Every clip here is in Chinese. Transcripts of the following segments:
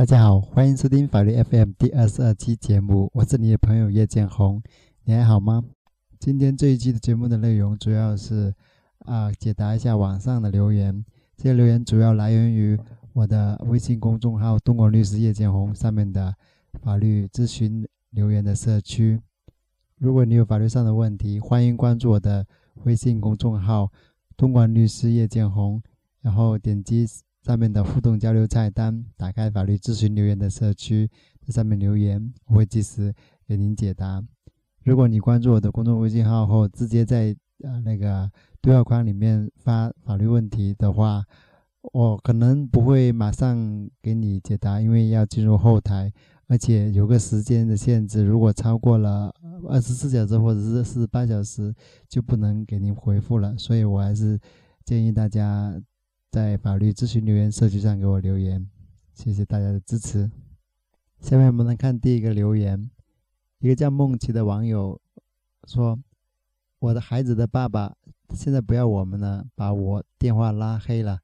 大家好，欢迎收听法律 FM 第二十二期节目，我是你的朋友叶建红，你还好吗？今天这一期的节目的内容主要是啊解答一下网上的留言，这些留言主要来源于我的微信公众号“东莞律师叶建红”上面的法律咨询留言的社区。如果你有法律上的问题，欢迎关注我的微信公众号“东莞律师叶建红”，然后点击。上面的互动交流菜单，打开法律咨询留言的社区，在上面留言，我会及时给您解答。如果你关注我的公众微信号后，直接在呃那个对话框里面发法律问题的话，我可能不会马上给你解答，因为要进入后台，而且有个时间的限制，如果超过了二十四小时或者是四十八小时，就不能给您回复了。所以我还是建议大家。在法律咨询留言社区上给我留言，谢谢大家的支持。下面我们来看第一个留言，一个叫梦琪的网友说：“我的孩子的爸爸现在不要我们了，把我电话拉黑了，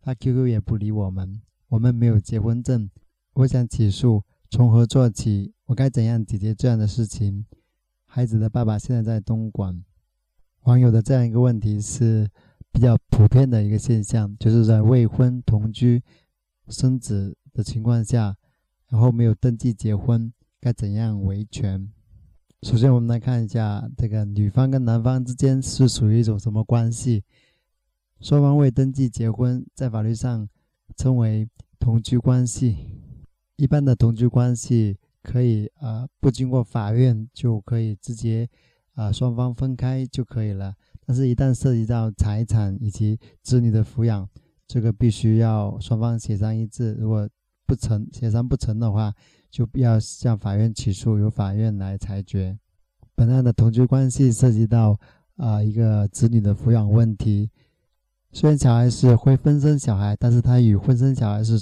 发 QQ 也不理我们，我们没有结婚证，我想起诉，从何做起？我该怎样解决这样的事情？”孩子的爸爸现在在东莞。网友的这样一个问题是。比较普遍的一个现象，就是在未婚同居、生子的情况下，然后没有登记结婚，该怎样维权？首先，我们来看一下这个女方跟男方之间是属于一种什么关系？双方未登记结婚，在法律上称为同居关系。一般的同居关系可以啊，不经过法院就可以直接啊，双方分开就可以了。但是，一旦涉及到财产以及子女的抚养，这个必须要双方协商一致。如果不成，协商不成的话，就要向法院起诉，由法院来裁决。本案的同居关系涉及到啊一个子女的抚养问题。虽然小孩是非婚生小孩，但是他与婚生小孩是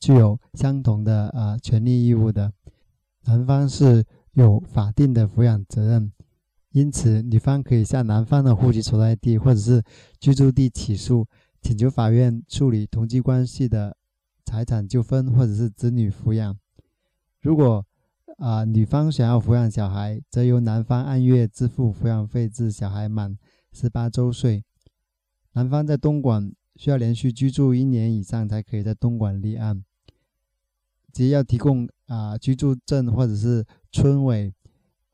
具有相同的啊权利义务的。男方是有法定的抚养责任。因此，女方可以向男方的户籍所在地或者是居住地起诉，请求法院处理同居关系的财产纠纷或者是子女抚养。如果啊女方想要抚养小孩，则由男方按月支付抚养费至小孩满十八周岁。男方在东莞需要连续居住一年以上才可以在东莞立案，即要提供啊居住证或者是村委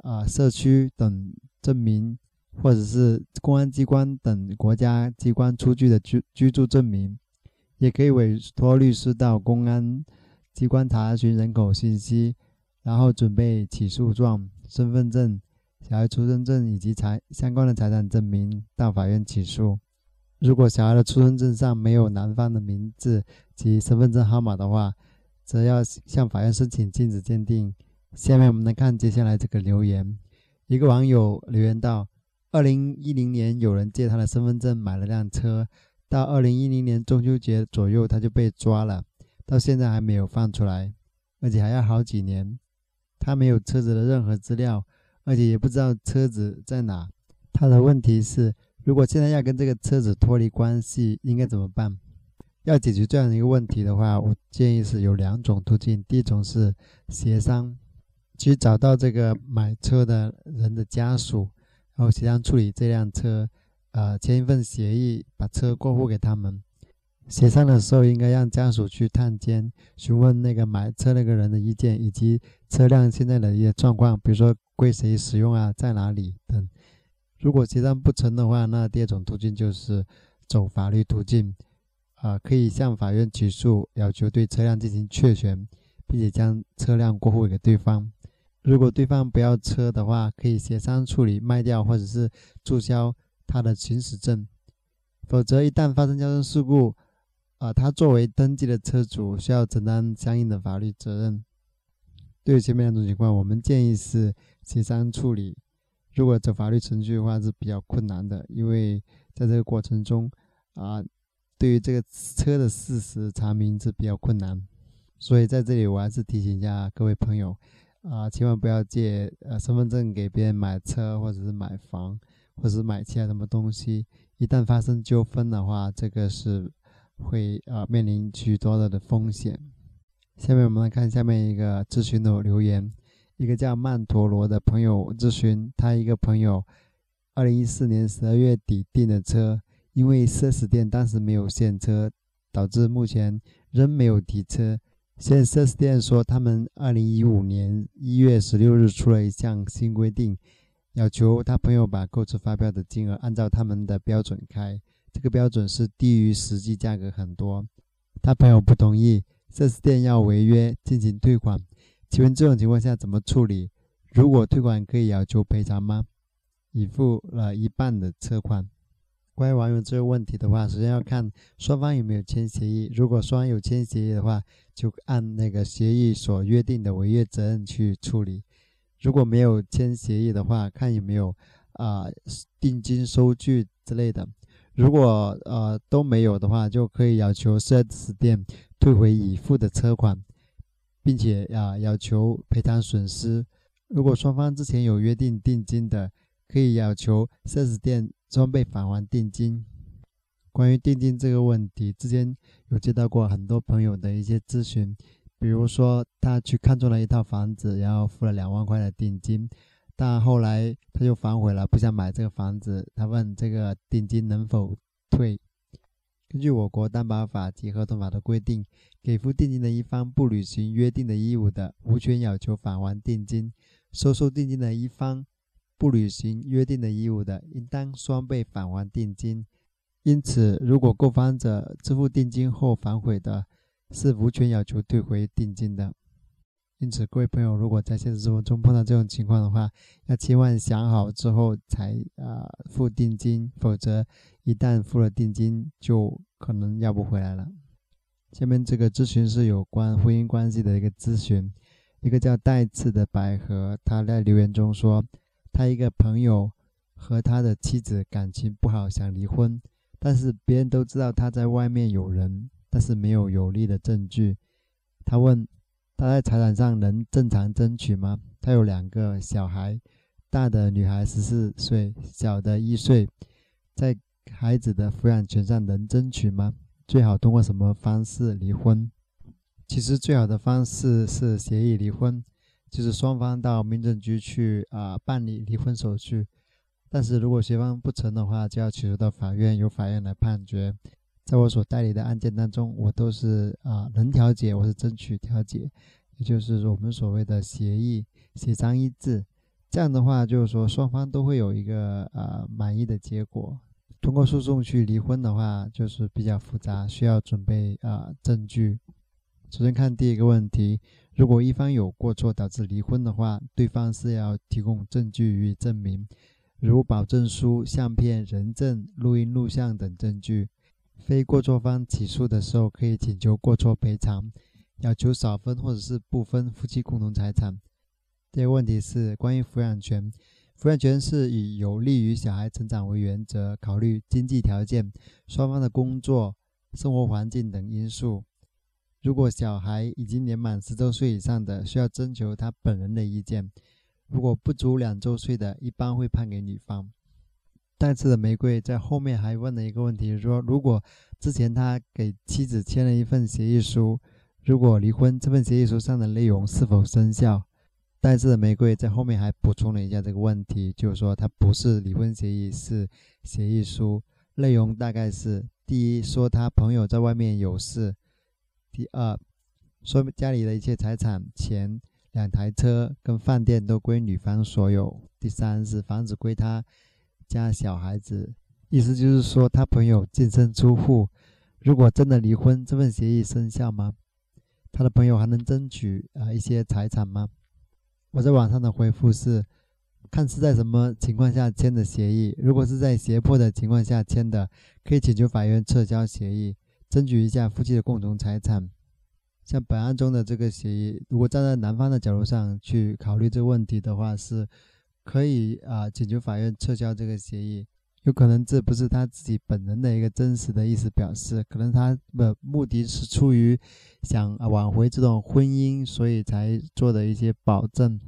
啊社区等。证明，或者是公安机关等国家机关出具的居居住证明，也可以委托律师到公安机关查询人口信息，然后准备起诉状、身份证、小孩出生证以及财相关的财产证明到法院起诉。如果小孩的出生证上没有男方的名字及身份证号码的话，则要向法院申请禁止鉴定。下面我们来看接下来这个留言。一个网友留言道：“二零一零年有人借他的身份证买了辆车，到二零一零年中秋节左右他就被抓了，到现在还没有放出来，而且还要好几年。他没有车子的任何资料，而且也不知道车子在哪。他的问题是，如果现在要跟这个车子脱离关系，应该怎么办？要解决这样一个问题的话，我建议是有两种途径。第一种是协商。”去找到这个买车的人的家属，然后协商处理这辆车，呃，签一份协议，把车过户给他们。协商的时候，应该让家属去探监，询问那个买车那个人的意见，以及车辆现在的一些状况，比如说归谁使用啊，在哪里等。如果协商不成的话，那第二种途径就是走法律途径，啊，可以向法院起诉，要求对车辆进行确权。并且将车辆过户给对方。如果对方不要车的话，可以协商处理卖掉，或者是注销他的行驶证。否则，一旦发生交通事故，啊，他作为登记的车主需要承担相应的法律责任。对于前面两种情况，我们建议是协商处理。如果走法律程序的话是比较困难的，因为在这个过程中，啊，对于这个车的事实查明是比较困难。所以在这里，我还是提醒一下各位朋友。啊，千万不要借呃身份证给别人买车，或者是买房，或者是买其他什么东西。一旦发生纠纷的话，这个是会呃面临许多的的风险。下面我们来看下面一个咨询的留言，一个叫曼陀罗的朋友咨询，他一个朋友，二零一四年十二月底订的车，因为 4S 店当时没有现车，导致目前仍没有提车。现在四 S 店说，他们二零一五年一月十六日出了一项新规定，要求他朋友把购车发票的金额按照他们的标准开，这个标准是低于实际价格很多。他朋友不同意，四 S 店要违约进行退款。请问这种情况下怎么处理？如果退款可以要求赔偿吗？已付了一半的车款。关于网友这个问题的话，首先要看双方有没有签协议。如果双方有签协议的话，就按那个协议所约定的违约责任去处理。如果没有签协议的话，看有没有啊定金收据之类的。如果呃都没有的话，就可以要求 4S 店退回已付的车款，并且啊要求赔偿损失。如果双方之前有约定定金的，可以要求 4S 店。装备返还定金。关于定金这个问题，之前有接到过很多朋友的一些咨询，比如说他去看中了一套房子，然后付了两万块的定金，但后来他又反悔了，不想买这个房子。他问这个定金能否退？根据我国担保法及合同法的规定，给付定金的一方不履行约定的义务的，无权要求返还定金；收受定金的一方。不履行约定的义务的，应当双倍返还定金。因此，如果购房者支付定金后反悔的，是无权要求退回定金的。因此，各位朋友，如果在现实生活中碰到这种情况的话，要千万想好之后才啊付定金，否则一旦付了定金，就可能要不回来了。下面这个咨询是有关婚姻关系的一个咨询，一个叫带刺的百合，他在留言中说。他一个朋友和他的妻子感情不好，想离婚，但是别人都知道他在外面有人，但是没有有力的证据。他问他在财产上能正常争取吗？他有两个小孩，大的女孩十四岁，小的一岁，在孩子的抚养权上能争取吗？最好通过什么方式离婚？其实最好的方式是协议离婚。就是双方到民政局去啊办理离婚手续，但是如果协方不成的话，就要起诉到法院，由法院来判决。在我所代理的案件当中，我都是啊能调解，我是争取调解，也就是说我们所谓的协议协商一致。这样的话，就是说双方都会有一个啊满意的结果。通过诉讼去离婚的话，就是比较复杂，需要准备啊证据。首先看第一个问题。如果一方有过错导致离婚的话，对方是要提供证据予以证明，如保证书、相片、人证、录音录像等证据。非过错方起诉的时候，可以请求过错赔偿，要求少分或者是不分夫妻共同财产。第二个问题是关于抚养权，抚养权是以有利于小孩成长为原则，考虑经济条件、双方的工作、生活环境等因素。如果小孩已经年满十周岁以上的，需要征求他本人的意见；如果不足两周岁的，一般会判给女方。带刺的玫瑰在后面还问了一个问题，说如果之前他给妻子签了一份协议书，如果离婚，这份协议书上的内容是否生效？带刺的玫瑰在后面还补充了一下这个问题，就是说它不是离婚协议，是协议书，内容大概是：第一，说他朋友在外面有事。第二，说家里的一切财产、钱、两台车跟饭店都归女方所有。第三是房子归他家小孩子，意思就是说他朋友净身出户。如果真的离婚，这份协议生效吗？他的朋友还能争取啊一些财产吗？我在网上的回复是，看是在什么情况下签的协议。如果是在胁迫的情况下签的，可以请求法院撤销协议，争取一下夫妻的共同财产。像本案中的这个协议，如果站在男方的角度上去考虑这个问题的话，是可以啊请求法院撤销这个协议。有可能这不是他自己本人的一个真实的意思表示，可能他的目的是出于想挽回这段婚姻，所以才做的一些保证。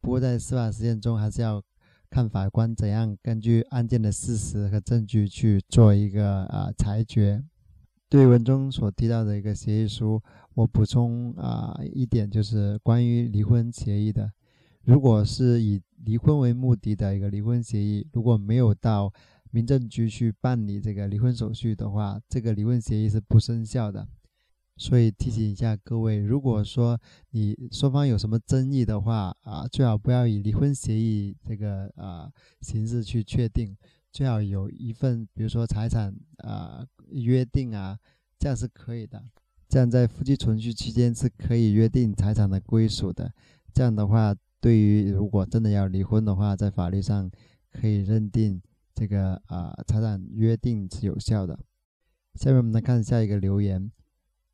不过在司法实践中，还是要看法官怎样根据案件的事实和证据去做一个啊裁决。对文中所提到的一个协议书，我补充啊一点，就是关于离婚协议的。如果是以离婚为目的的一个离婚协议，如果没有到民政局去办理这个离婚手续的话，这个离婚协议是不生效的。所以提醒一下各位，如果说你双方有什么争议的话啊，最好不要以离婚协议这个啊形式去确定。最好有一份，比如说财产啊约定啊，这样是可以的。这样在夫妻存续期间是可以约定财产的归属的。这样的话，对于如果真的要离婚的话，在法律上可以认定这个啊财产约定是有效的。下面我们来看下一个留言，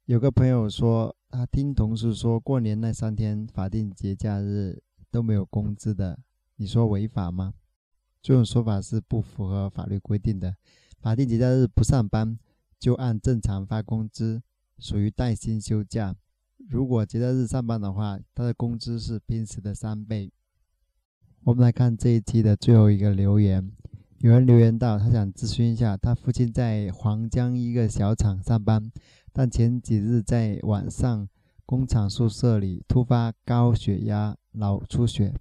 有个朋友说他听同事说过年那三天法定节假日都没有工资的，你说违法吗？这种说法是不符合法律规定的。法定节假日不上班就按正常发工资，属于带薪休假。如果节假日上班的话，他的工资是平时的三倍。我们来看这一期的最后一个留言，有人留言到，他想咨询一下，他父亲在黄江一个小厂上班，但前几日在晚上工厂宿舍里突发高血压、脑出血。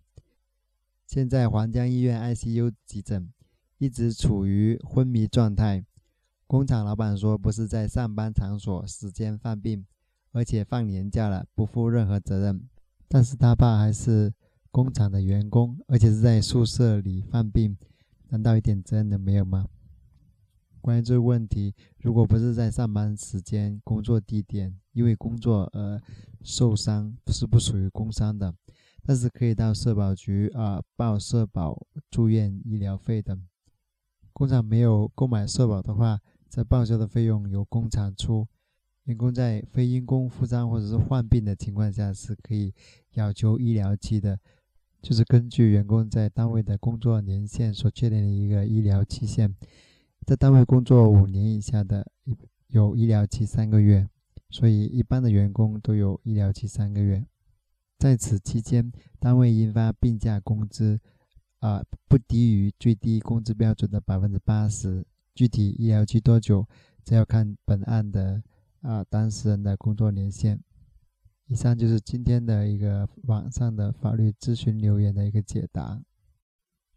现在黄江医院 ICU 急诊，一直处于昏迷状态。工厂老板说不是在上班场所时间犯病，而且放年假了，不负任何责任。但是他爸还是工厂的员工，而且是在宿舍里犯病，难道一点责任都没有吗？关于这个问题，如果不是在上班时间、工作地点因为工作而受伤，是不属于工伤的。但是可以到社保局啊报社保、住院医疗费等。工厂没有购买社保的话，则报销的费用由工厂出。员工在非因工负伤或者是患病的情况下，是可以要求医疗期的，就是根据员工在单位的工作年限所确定的一个医疗期限。在单位工作五年以下的，有医疗期三个月，所以一般的员工都有医疗期三个月。在此期间，单位应发病假工资，啊，不低于最低工资标准的百分之八十。具体医疗期多久，则要看本案的啊当事人的工作年限。以上就是今天的一个网上的法律咨询留言的一个解答。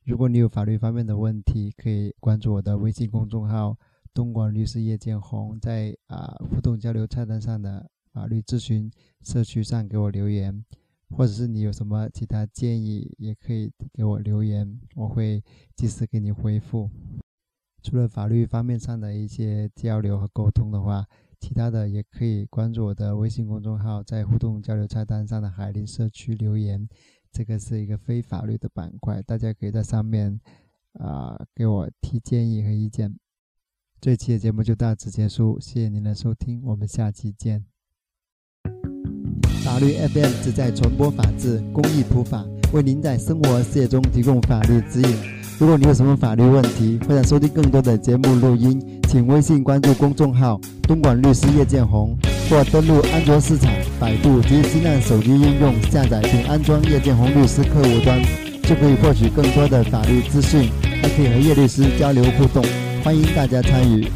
如果你有法律方面的问题，可以关注我的微信公众号“东莞律师叶建红”，在啊互动交流菜单上的法律咨询社区上给我留言。或者是你有什么其他建议，也可以给我留言，我会及时给你回复。除了法律方面上的一些交流和沟通的话，其他的也可以关注我的微信公众号，在互动交流菜单上的海林社区留言，这个是一个非法律的板块，大家可以在上面啊给我提建议和意见。这期的节目就到此结束，谢谢您的收听，我们下期见。法律 FM 旨在传播法治、公益普法，为您在生活事业中提供法律指引。如果你有什么法律问题，或者收听更多的节目录音，请微信关注公众号“东莞律师叶建红”，或登录安卓市场、百度及新浪手机应用下载并安装叶建红律师客户端，就可以获取更多的法律资讯，还可以和叶律师交流互动。欢迎大家参与。